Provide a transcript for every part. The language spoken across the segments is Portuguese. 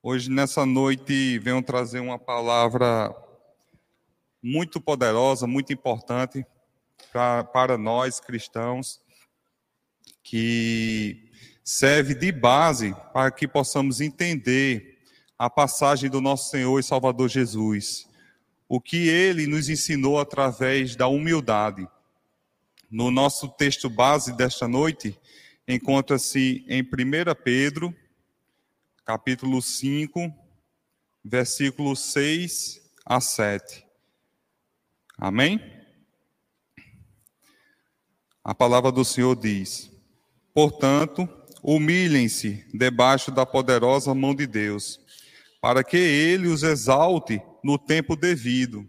Hoje, nessa noite, venho trazer uma palavra muito poderosa, muito importante pra, para nós cristãos, que serve de base para que possamos entender a passagem do nosso Senhor e Salvador Jesus, o que ele nos ensinou através da humildade. No nosso texto base desta noite, encontra-se em 1 Pedro capítulo 5, versículos 6 a 7. Amém? A palavra do Senhor diz: Portanto, humilhem-se debaixo da poderosa mão de Deus, para que ele os exalte no tempo devido.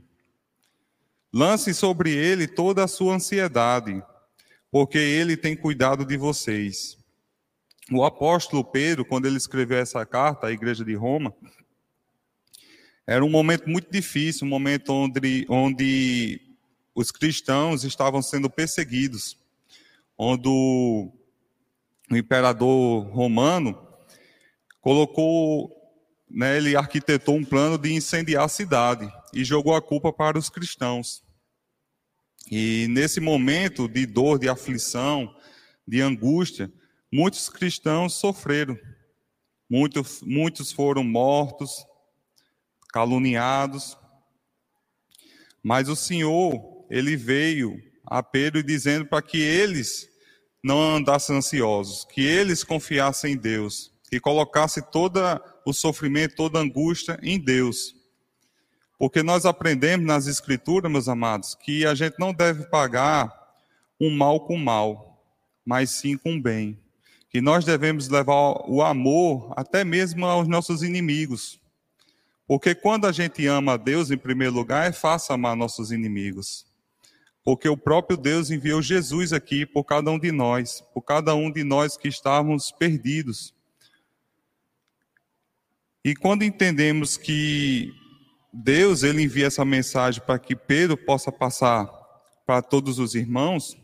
Lance sobre ele toda a sua ansiedade, porque ele tem cuidado de vocês. O apóstolo Pedro, quando ele escreveu essa carta à igreja de Roma, era um momento muito difícil, um momento onde, onde os cristãos estavam sendo perseguidos, onde o, o imperador romano colocou, né, ele arquitetou um plano de incendiar a cidade e jogou a culpa para os cristãos. E nesse momento de dor, de aflição, de angústia, muitos cristãos sofreram. Muitos, muitos foram mortos, caluniados. Mas o Senhor, ele veio a Pedro dizendo para que eles não andassem ansiosos, que eles confiassem em Deus, que colocassem todo o sofrimento, toda a angústia em Deus. Porque nós aprendemos nas Escrituras, meus amados, que a gente não deve pagar um mal com mal, mas sim com bem que nós devemos levar o amor até mesmo aos nossos inimigos. Porque quando a gente ama a Deus em primeiro lugar, é fácil amar nossos inimigos. Porque o próprio Deus enviou Jesus aqui por cada um de nós, por cada um de nós que estávamos perdidos. E quando entendemos que Deus ele envia essa mensagem para que Pedro possa passar para todos os irmãos,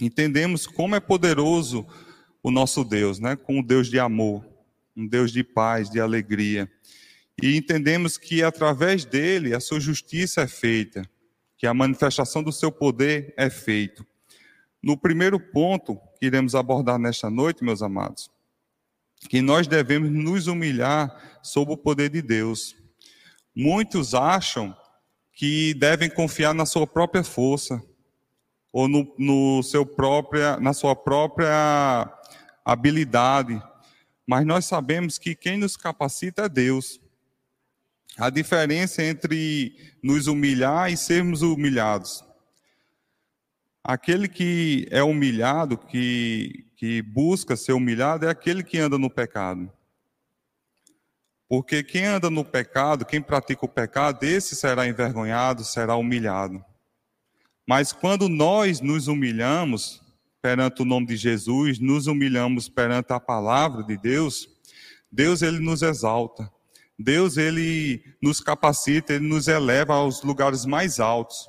entendemos como é poderoso o nosso Deus, né? Com um Deus de amor, um Deus de paz, de alegria. E entendemos que através dele a sua justiça é feita, que a manifestação do seu poder é feito. No primeiro ponto que iremos abordar nesta noite, meus amados, que nós devemos nos humilhar sob o poder de Deus. Muitos acham que devem confiar na sua própria força ou no, no seu própria, na sua própria habilidade, mas nós sabemos que quem nos capacita é Deus. A diferença entre nos humilhar e sermos humilhados. Aquele que é humilhado, que, que busca ser humilhado, é aquele que anda no pecado. Porque quem anda no pecado, quem pratica o pecado, esse será envergonhado, será humilhado. Mas quando nós nos humilhamos, perante o nome de Jesus, nos humilhamos perante a palavra de Deus, Deus ele nos exalta. Deus ele nos capacita, ele nos eleva aos lugares mais altos.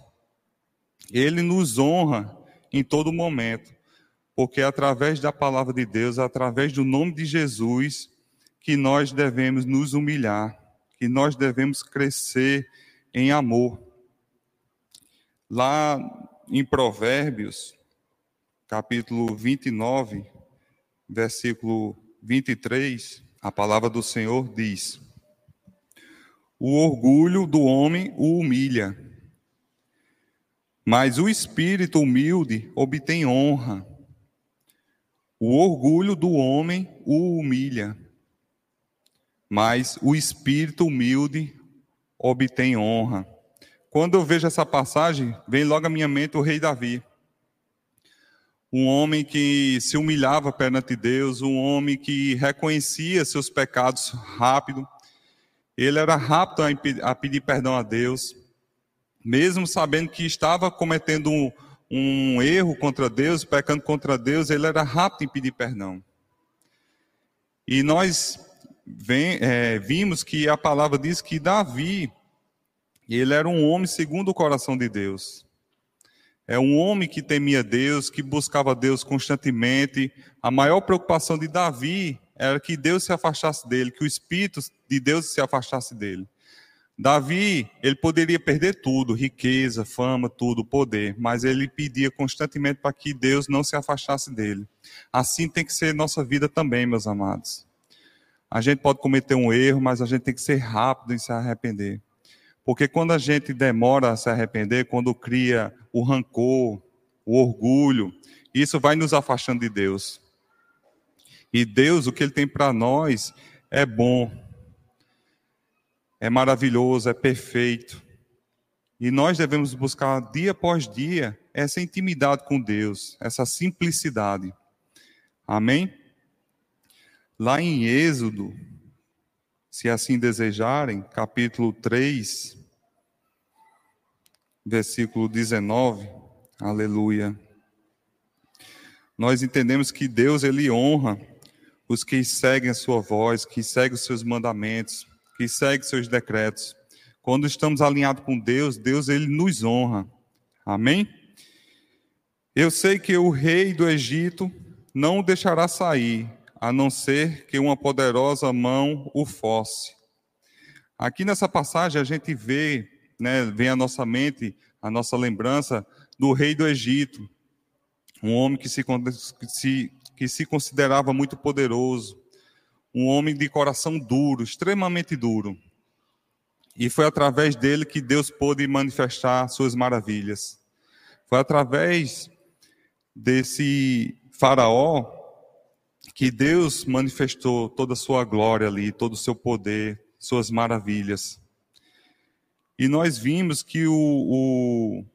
Ele nos honra em todo momento, porque é através da palavra de Deus, através do nome de Jesus, que nós devemos nos humilhar, que nós devemos crescer em amor. Lá em Provérbios, capítulo 29, versículo 23, a palavra do Senhor diz: O orgulho do homem o humilha, mas o espírito humilde obtém honra. O orgulho do homem o humilha, mas o espírito humilde obtém honra. Quando eu vejo essa passagem, vem logo à minha mente o rei Davi um homem que se humilhava perante Deus, um homem que reconhecia seus pecados rápido. Ele era rápido a pedir perdão a Deus, mesmo sabendo que estava cometendo um, um erro contra Deus, pecando contra Deus, ele era rápido em pedir perdão. E nós vem, é, vimos que a palavra diz que Davi, ele era um homem segundo o coração de Deus. É um homem que temia Deus, que buscava Deus constantemente. A maior preocupação de Davi era que Deus se afastasse dele, que o Espírito de Deus se afastasse dele. Davi, ele poderia perder tudo, riqueza, fama, tudo, poder, mas ele pedia constantemente para que Deus não se afastasse dele. Assim tem que ser nossa vida também, meus amados. A gente pode cometer um erro, mas a gente tem que ser rápido em se arrepender. Porque quando a gente demora a se arrepender, quando cria o rancor, o orgulho, isso vai nos afastando de Deus. E Deus, o que Ele tem para nós, é bom é maravilhoso, é perfeito. E nós devemos buscar dia após dia essa intimidade com Deus, essa simplicidade. Amém? Lá em Êxodo, se assim desejarem, capítulo 3, versículo 19, aleluia. Nós entendemos que Deus ele honra os que seguem a sua voz, que seguem os seus mandamentos, que segue seus decretos. Quando estamos alinhados com Deus, Deus ele nos honra. Amém? Eu sei que o rei do Egito não o deixará sair, a não ser que uma poderosa mão o fosse. Aqui nessa passagem a gente vê, né, vem à nossa mente, a nossa lembrança do rei do Egito, um homem que se, que se considerava muito poderoso, um homem de coração duro, extremamente duro. E foi através dele que Deus pôde manifestar suas maravilhas. Foi através desse faraó que Deus manifestou toda a sua glória ali, todo o seu poder, suas maravilhas. E nós vimos que o, o,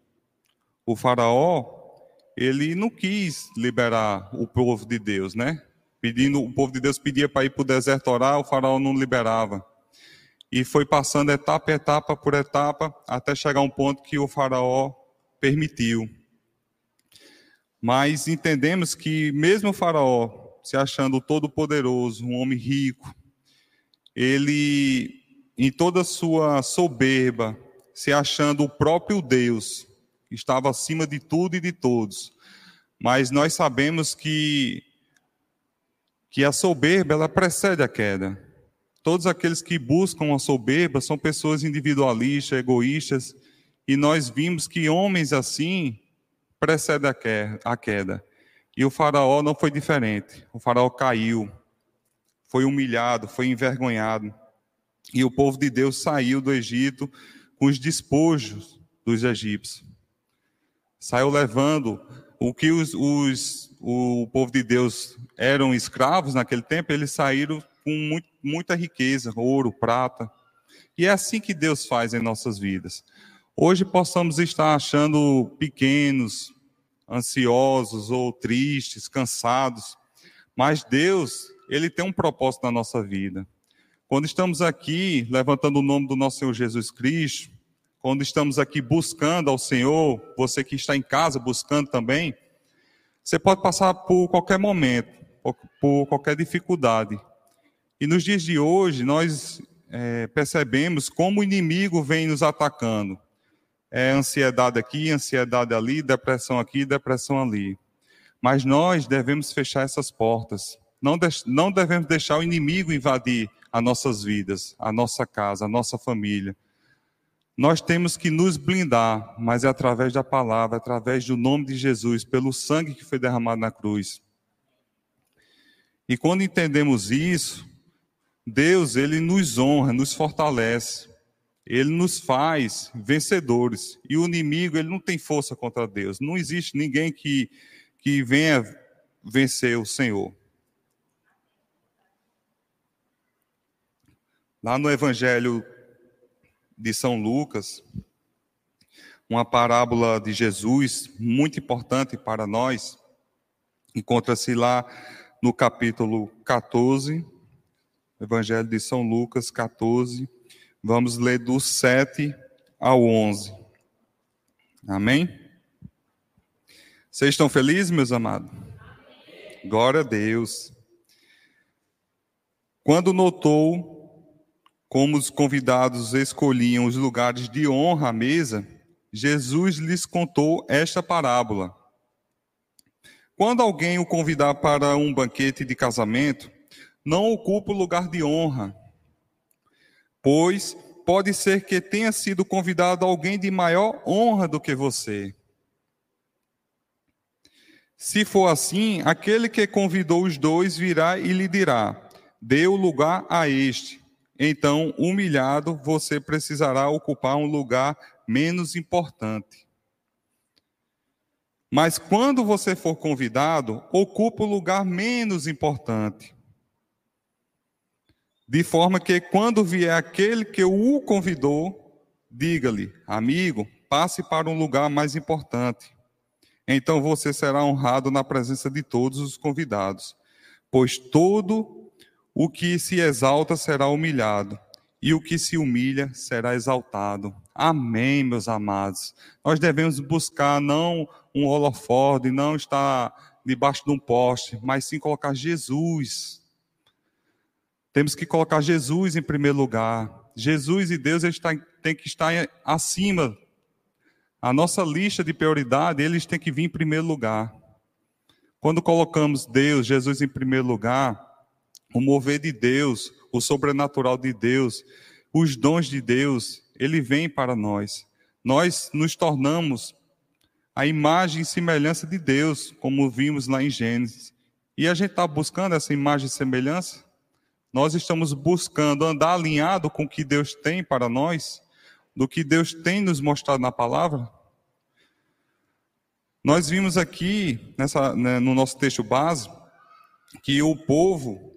o faraó, ele não quis liberar o povo de Deus, né? pedindo, o povo de Deus pedia para ir para o deserto orar, o faraó não liberava. E foi passando etapa, etapa por etapa, até chegar um ponto que o faraó permitiu. Mas entendemos que mesmo o faraó, se achando todo poderoso, um homem rico, ele, em toda sua soberba, se achando o próprio Deus, estava acima de tudo e de todos. Mas nós sabemos que que a soberba ela precede a queda. Todos aqueles que buscam a soberba são pessoas individualistas, egoístas, e nós vimos que homens assim precedem a queda. E o faraó não foi diferente. O faraó caiu, foi humilhado, foi envergonhado. E o povo de Deus saiu do Egito com os despojos dos egípcios. Saiu levando o que os, os, o povo de Deus eram escravos naquele tempo, eles saíram com muito, muita riqueza, ouro, prata. E é assim que Deus faz em nossas vidas. Hoje possamos estar achando pequenos, ansiosos ou tristes, cansados, mas Deus, ele tem um propósito na nossa vida. Quando estamos aqui levantando o nome do nosso Senhor Jesus Cristo, quando estamos aqui buscando ao Senhor, você que está em casa buscando também, você pode passar por qualquer momento, por qualquer dificuldade. E nos dias de hoje, nós é, percebemos como o inimigo vem nos atacando. É ansiedade aqui, ansiedade ali, depressão aqui, depressão ali. Mas nós devemos fechar essas portas. Não, de, não devemos deixar o inimigo invadir as nossas vidas, a nossa casa, a nossa família. Nós temos que nos blindar, mas é através da palavra, através do nome de Jesus, pelo sangue que foi derramado na cruz. E quando entendemos isso, Deus, ele nos honra, nos fortalece. Ele nos faz vencedores. E o inimigo, ele não tem força contra Deus. Não existe ninguém que, que venha vencer o Senhor. Lá no Evangelho de São Lucas, uma parábola de Jesus muito importante para nós. Encontra-se lá no capítulo 14, Evangelho de São Lucas 14. Vamos ler do 7 ao 11. Amém? Vocês estão felizes, meus amados? Glória a Deus. Quando notou como os convidados escolhiam os lugares de honra à mesa, Jesus lhes contou esta parábola. Quando alguém o convidar para um banquete de casamento, não ocupa o lugar de honra, pois pode ser que tenha sido convidado alguém de maior honra do que você. Se for assim, aquele que convidou os dois virá e lhe dirá: o lugar a este. Então, humilhado, você precisará ocupar um lugar menos importante. Mas quando você for convidado, ocupa o lugar menos importante. De forma que quando vier aquele que o convidou, diga-lhe: Amigo, passe para um lugar mais importante. Então você será honrado na presença de todos os convidados, pois todo o que se exalta será humilhado, e o que se humilha será exaltado. Amém, meus amados. Nós devemos buscar não um holofote, não estar debaixo de um poste, mas sim colocar Jesus. Temos que colocar Jesus em primeiro lugar. Jesus e Deus eles têm que estar acima a nossa lista de prioridade, eles têm que vir em primeiro lugar. Quando colocamos Deus, Jesus em primeiro lugar, o mover de Deus, o sobrenatural de Deus, os dons de Deus, ele vem para nós. Nós nos tornamos a imagem e semelhança de Deus, como vimos lá em Gênesis. E a gente está buscando essa imagem e semelhança? Nós estamos buscando andar alinhado com o que Deus tem para nós, do que Deus tem nos mostrado na palavra? Nós vimos aqui, nessa, né, no nosso texto base, que o povo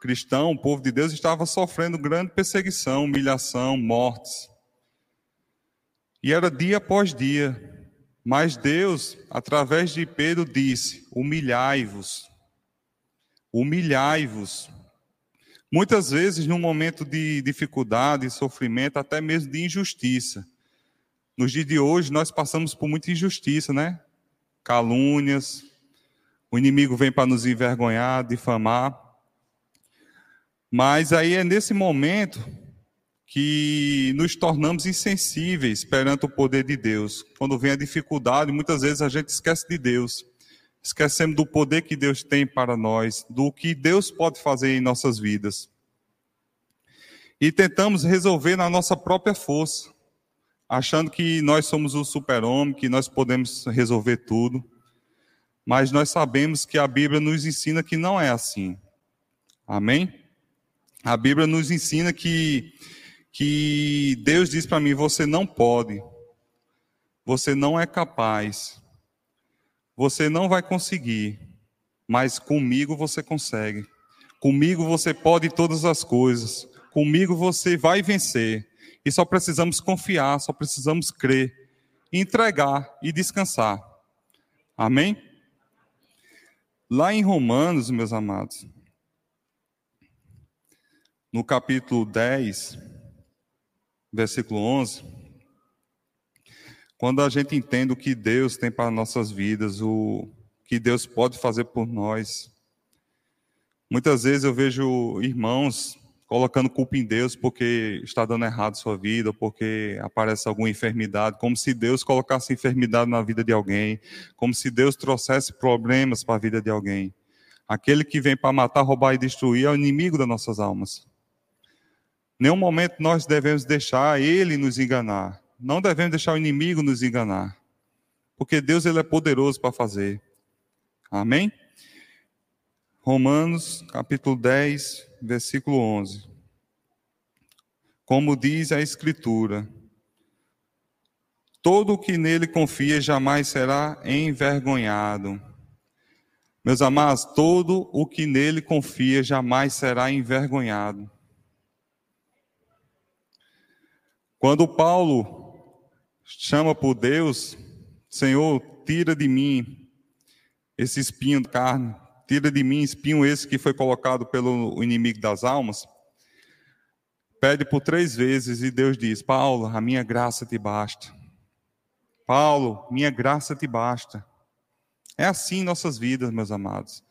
cristão, o povo de Deus, estava sofrendo grande perseguição, humilhação, mortes. E era dia após dia. Mas Deus, através de Pedro, disse: humilhai-vos. Humilhai-vos. Muitas vezes, num momento de dificuldade, sofrimento, até mesmo de injustiça. Nos dias de hoje, nós passamos por muita injustiça, né? calúnias. O inimigo vem para nos envergonhar, difamar. Mas aí é nesse momento que nos tornamos insensíveis perante o poder de Deus. Quando vem a dificuldade, muitas vezes a gente esquece de Deus. Esquecemos do poder que Deus tem para nós, do que Deus pode fazer em nossas vidas. E tentamos resolver na nossa própria força achando que nós somos o super-homem, que nós podemos resolver tudo. Mas nós sabemos que a Bíblia nos ensina que não é assim. Amém? A Bíblia nos ensina que, que Deus diz para mim: você não pode, você não é capaz, você não vai conseguir, mas comigo você consegue. Comigo você pode todas as coisas, comigo você vai vencer. E só precisamos confiar, só precisamos crer, entregar e descansar. Amém? Lá em Romanos, meus amados, no capítulo 10, versículo 11, quando a gente entende o que Deus tem para nossas vidas, o que Deus pode fazer por nós, muitas vezes eu vejo irmãos colocando culpa em Deus porque está dando errado sua vida, porque aparece alguma enfermidade, como se Deus colocasse enfermidade na vida de alguém, como se Deus trouxesse problemas para a vida de alguém. Aquele que vem para matar, roubar e destruir é o inimigo das nossas almas. Nenhum momento nós devemos deixar ele nos enganar. Não devemos deixar o inimigo nos enganar. Porque Deus ele é poderoso para fazer. Amém? Romanos, capítulo 10, versículo 11. Como diz a Escritura, todo o que nele confia jamais será envergonhado. Meus amados, todo o que nele confia jamais será envergonhado. Quando Paulo chama por Deus, Senhor, tira de mim esse espinho de carne, Tira de mim espinho esse que foi colocado pelo inimigo das almas. Pede por três vezes e Deus diz: Paulo, a minha graça te basta. Paulo, minha graça te basta. É assim nossas vidas, meus amados.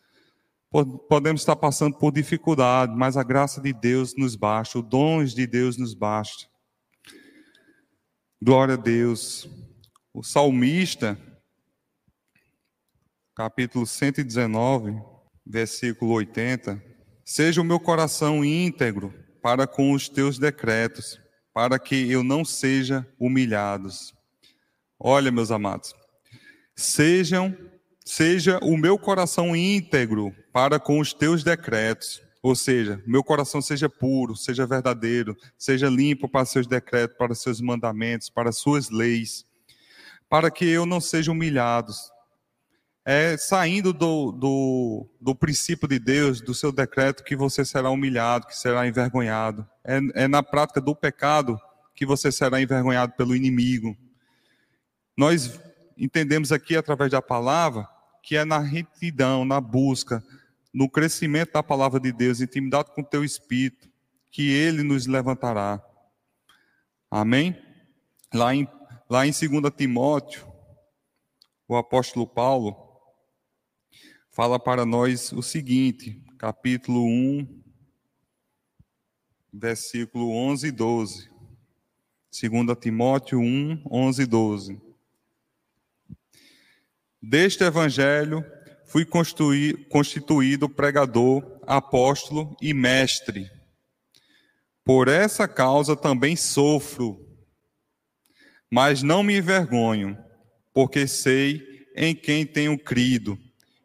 Podemos estar passando por dificuldade, mas a graça de Deus nos basta, os dons de Deus nos basta. Glória a Deus. O salmista, capítulo 119, versículo 80, Seja o meu coração íntegro para com os teus decretos, para que eu não seja humilhados. Olha, meus amados, sejam seja o meu coração íntegro para com os teus decretos, ou seja, meu coração seja puro, seja verdadeiro, seja limpo para seus decretos, para seus mandamentos, para suas leis, para que eu não seja humilhado, é saindo do, do, do, princípio de Deus, do seu decreto, que você será humilhado, que será envergonhado. É, é na prática do pecado que você será envergonhado pelo inimigo. Nós entendemos aqui, através da palavra, que é na retidão, na busca, no crescimento da palavra de Deus, intimidade com o teu espírito, que ele nos levantará. Amém? Lá em, lá em 2 Timóteo, o apóstolo Paulo, fala para nós o seguinte, capítulo 1, versículo 11 e 12. 2 Timóteo 1, 11 e 12. Deste evangelho fui constituído pregador, apóstolo e mestre. Por essa causa também sofro, mas não me envergonho, porque sei em quem tenho crido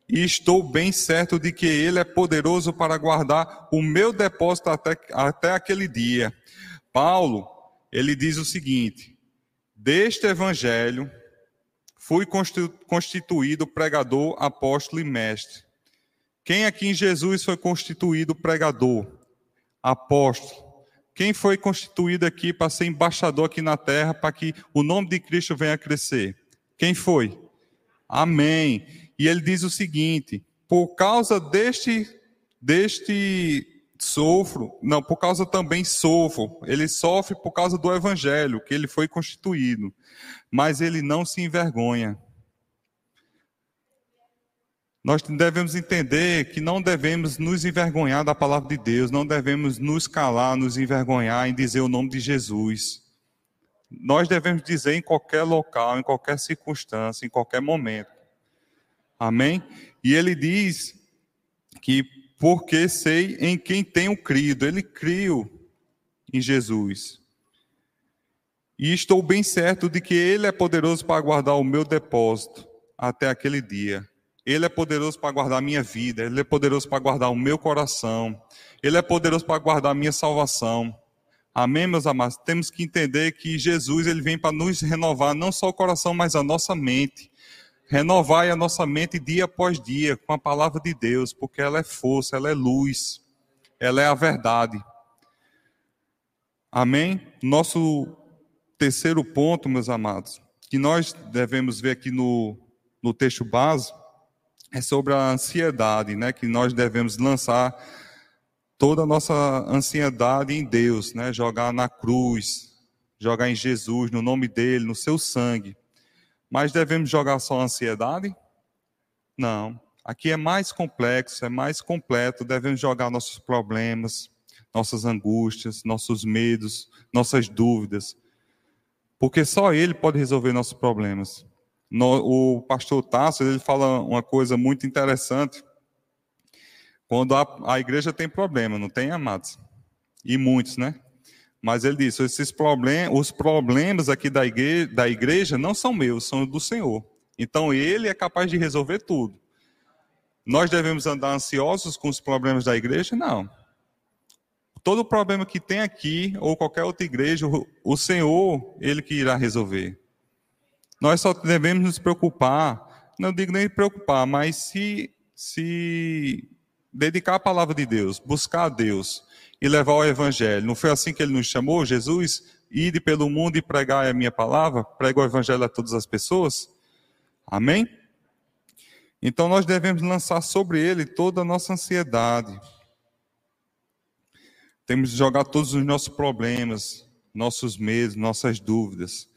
e estou bem certo de que Ele é poderoso para guardar o meu depósito até, até aquele dia. Paulo, ele diz o seguinte: deste evangelho fui constituído pregador, apóstolo e mestre. Quem aqui em Jesus foi constituído pregador, apóstolo? Quem foi constituído aqui para ser embaixador aqui na terra, para que o nome de Cristo venha a crescer? Quem foi? Amém. E ele diz o seguinte: por causa deste, deste sofro, não, por causa também sofro. Ele sofre por causa do evangelho, que ele foi constituído. Mas ele não se envergonha. Nós devemos entender que não devemos nos envergonhar da palavra de Deus, não devemos nos calar, nos envergonhar em dizer o nome de Jesus. Nós devemos dizer em qualquer local, em qualquer circunstância, em qualquer momento. Amém? E ele diz que porque sei em quem tenho crido, ele criou em Jesus. E estou bem certo de que ele é poderoso para guardar o meu depósito até aquele dia. Ele é poderoso para guardar a minha vida, ele é poderoso para guardar o meu coração, ele é poderoso para guardar a minha salvação. Amém, meus amados? Temos que entender que Jesus ele vem para nos renovar não só o coração, mas a nossa mente. Renovai a nossa mente dia após dia com a palavra de Deus, porque ela é força, ela é luz, ela é a verdade. Amém? Nosso terceiro ponto, meus amados, que nós devemos ver aqui no, no texto base, é sobre a ansiedade, né? Que nós devemos lançar toda a nossa ansiedade em Deus, né? Jogar na cruz, jogar em Jesus, no nome dele, no seu sangue. Mas devemos jogar só ansiedade? Não. Aqui é mais complexo, é mais completo. Devemos jogar nossos problemas, nossas angústias, nossos medos, nossas dúvidas. Porque só Ele pode resolver nossos problemas. o pastor Tasso, ele fala uma coisa muito interessante. Quando a, a igreja tem problema, não tem, amados? E muitos, né? Mas ele disse: esses problemas, os problemas aqui da igreja, da igreja não são meus, são do Senhor. Então ele é capaz de resolver tudo. Nós devemos andar ansiosos com os problemas da igreja? Não. Todo problema que tem aqui ou qualquer outra igreja, o Senhor, ele que irá resolver. Nós só devemos nos preocupar, não digo nem preocupar, mas se se dedicar à palavra de Deus, buscar a Deus, e levar o evangelho. Não foi assim que ele nos chamou, Jesus? Ide pelo mundo e pregar a minha palavra, prega o evangelho a todas as pessoas? Amém? Então nós devemos lançar sobre ele toda a nossa ansiedade. Temos de jogar todos os nossos problemas, nossos medos, nossas dúvidas.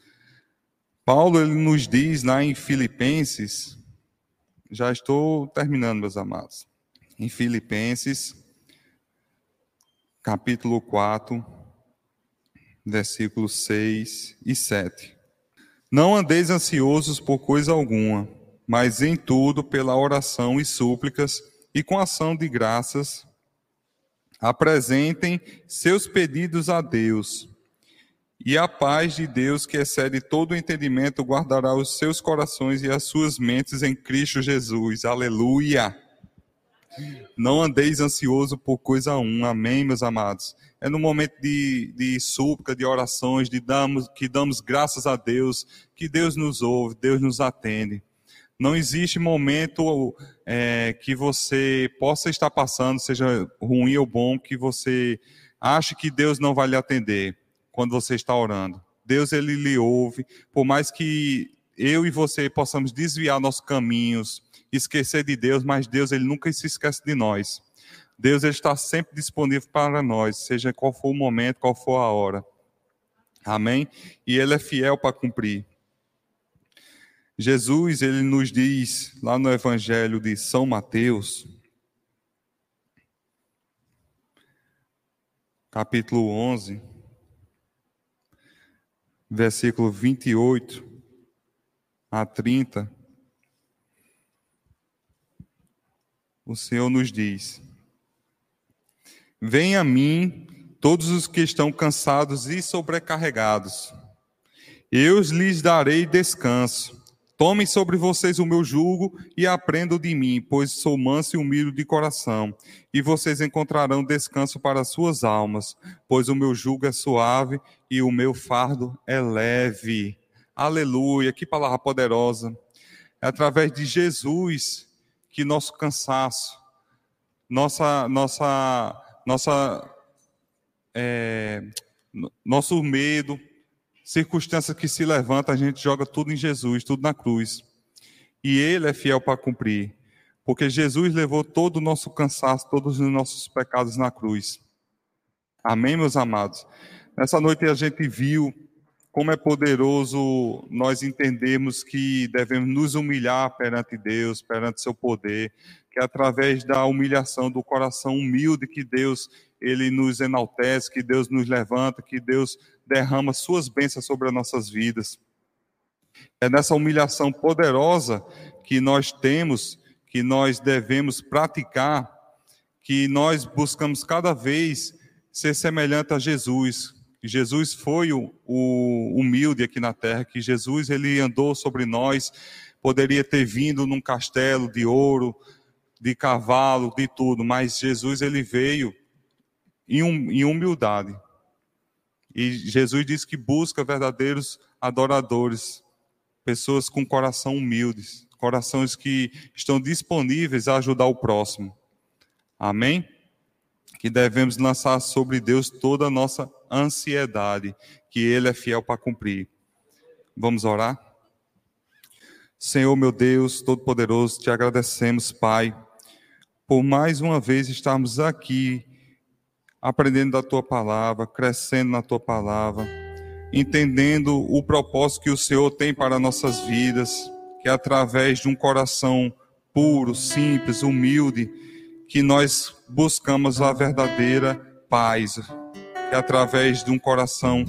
Paulo ele nos diz lá em Filipenses, já estou terminando, meus amados. Em Filipenses capítulo 4, versículos 6 e 7. Não andeis ansiosos por coisa alguma, mas em tudo pela oração e súplicas e com ação de graças Apresentem seus pedidos a Deus. E a paz de Deus, que excede todo o entendimento, guardará os seus corações e as suas mentes em Cristo Jesus. Aleluia! Não andeis ansioso por coisa um. Amém, meus amados? É no momento de, de súplica, de orações, de damos, que damos graças a Deus, que Deus nos ouve, Deus nos atende. Não existe momento é, que você possa estar passando, seja ruim ou bom, que você ache que Deus não vai lhe atender quando você está orando. Deus ele lhe ouve, por mais que eu e você possamos desviar nossos caminhos, esquecer de Deus, mas Deus ele nunca se esquece de nós. Deus ele está sempre disponível para nós, seja qual for o momento, qual for a hora. Amém? E ele é fiel para cumprir. Jesus, ele nos diz lá no Evangelho de São Mateus, capítulo 11, versículo 28 a 30, o Senhor nos diz: Venha a mim todos os que estão cansados e sobrecarregados, eu lhes darei descanso. Tomem sobre vocês o meu jugo e aprendam de mim, pois sou manso e humilde de coração, e vocês encontrarão descanso para suas almas, pois o meu jugo é suave e o meu fardo é leve. Aleluia, que palavra poderosa. É através de Jesus que nosso cansaço, nossa, nossa, nossa, é, nosso medo, circunstância que se levanta, a gente joga tudo em Jesus, tudo na cruz. E Ele é fiel para cumprir. Porque Jesus levou todo o nosso cansaço, todos os nossos pecados na cruz. Amém, meus amados? Nessa noite a gente viu como é poderoso nós entendemos que devemos nos humilhar perante Deus, perante seu poder, que é através da humilhação do coração humilde que Deus ele nos enaltece, que Deus nos levanta, que Deus derrama suas bênçãos sobre as nossas vidas. É nessa humilhação poderosa que nós temos, que nós devemos praticar, que nós buscamos cada vez ser semelhante a Jesus. Jesus foi o, o humilde aqui na terra, que Jesus ele andou sobre nós, poderia ter vindo num castelo de ouro, de cavalo, de tudo, mas Jesus ele veio em, um, em humildade. E Jesus diz que busca verdadeiros adoradores, pessoas com coração humildes, corações que estão disponíveis a ajudar o próximo. Amém? Que devemos lançar sobre Deus toda a nossa ansiedade, que Ele é fiel para cumprir. Vamos orar? Senhor, meu Deus, Todo-Poderoso, te agradecemos, Pai, por mais uma vez estarmos aqui aprendendo da tua palavra, crescendo na tua palavra, entendendo o propósito que o Senhor tem para nossas vidas, que é através de um coração puro, simples, humilde, que nós buscamos a verdadeira paz, é através de um coração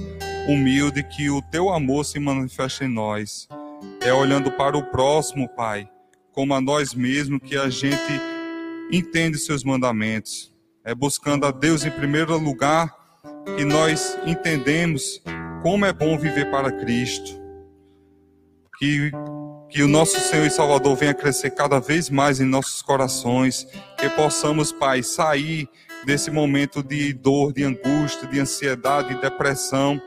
humilde que o teu amor se manifesta em nós. É olhando para o próximo, Pai, como a nós mesmos que a gente entende seus mandamentos é buscando a Deus em primeiro lugar, que nós entendemos como é bom viver para Cristo. Que, que o nosso Senhor e Salvador venha crescer cada vez mais em nossos corações, que possamos, Pai, sair desse momento de dor, de angústia, de ansiedade, de depressão,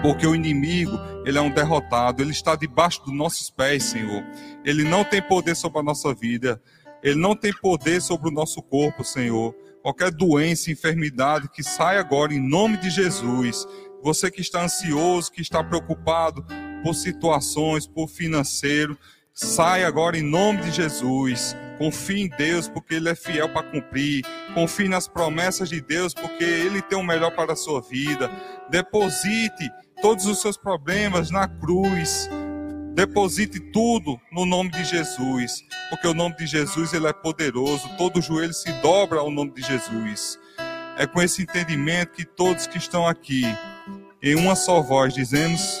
porque o inimigo, ele é um derrotado, ele está debaixo dos nossos pés, Senhor. Ele não tem poder sobre a nossa vida, ele não tem poder sobre o nosso corpo, Senhor qualquer doença, enfermidade, que saia agora em nome de Jesus. Você que está ansioso, que está preocupado por situações, por financeiro, saia agora em nome de Jesus. Confie em Deus, porque Ele é fiel para cumprir. Confie nas promessas de Deus, porque Ele tem o melhor para a sua vida. Deposite todos os seus problemas na cruz. Deposite tudo no nome de Jesus, porque o nome de Jesus ele é poderoso. Todo joelho se dobra ao nome de Jesus. É com esse entendimento que todos que estão aqui, em uma só voz, dizemos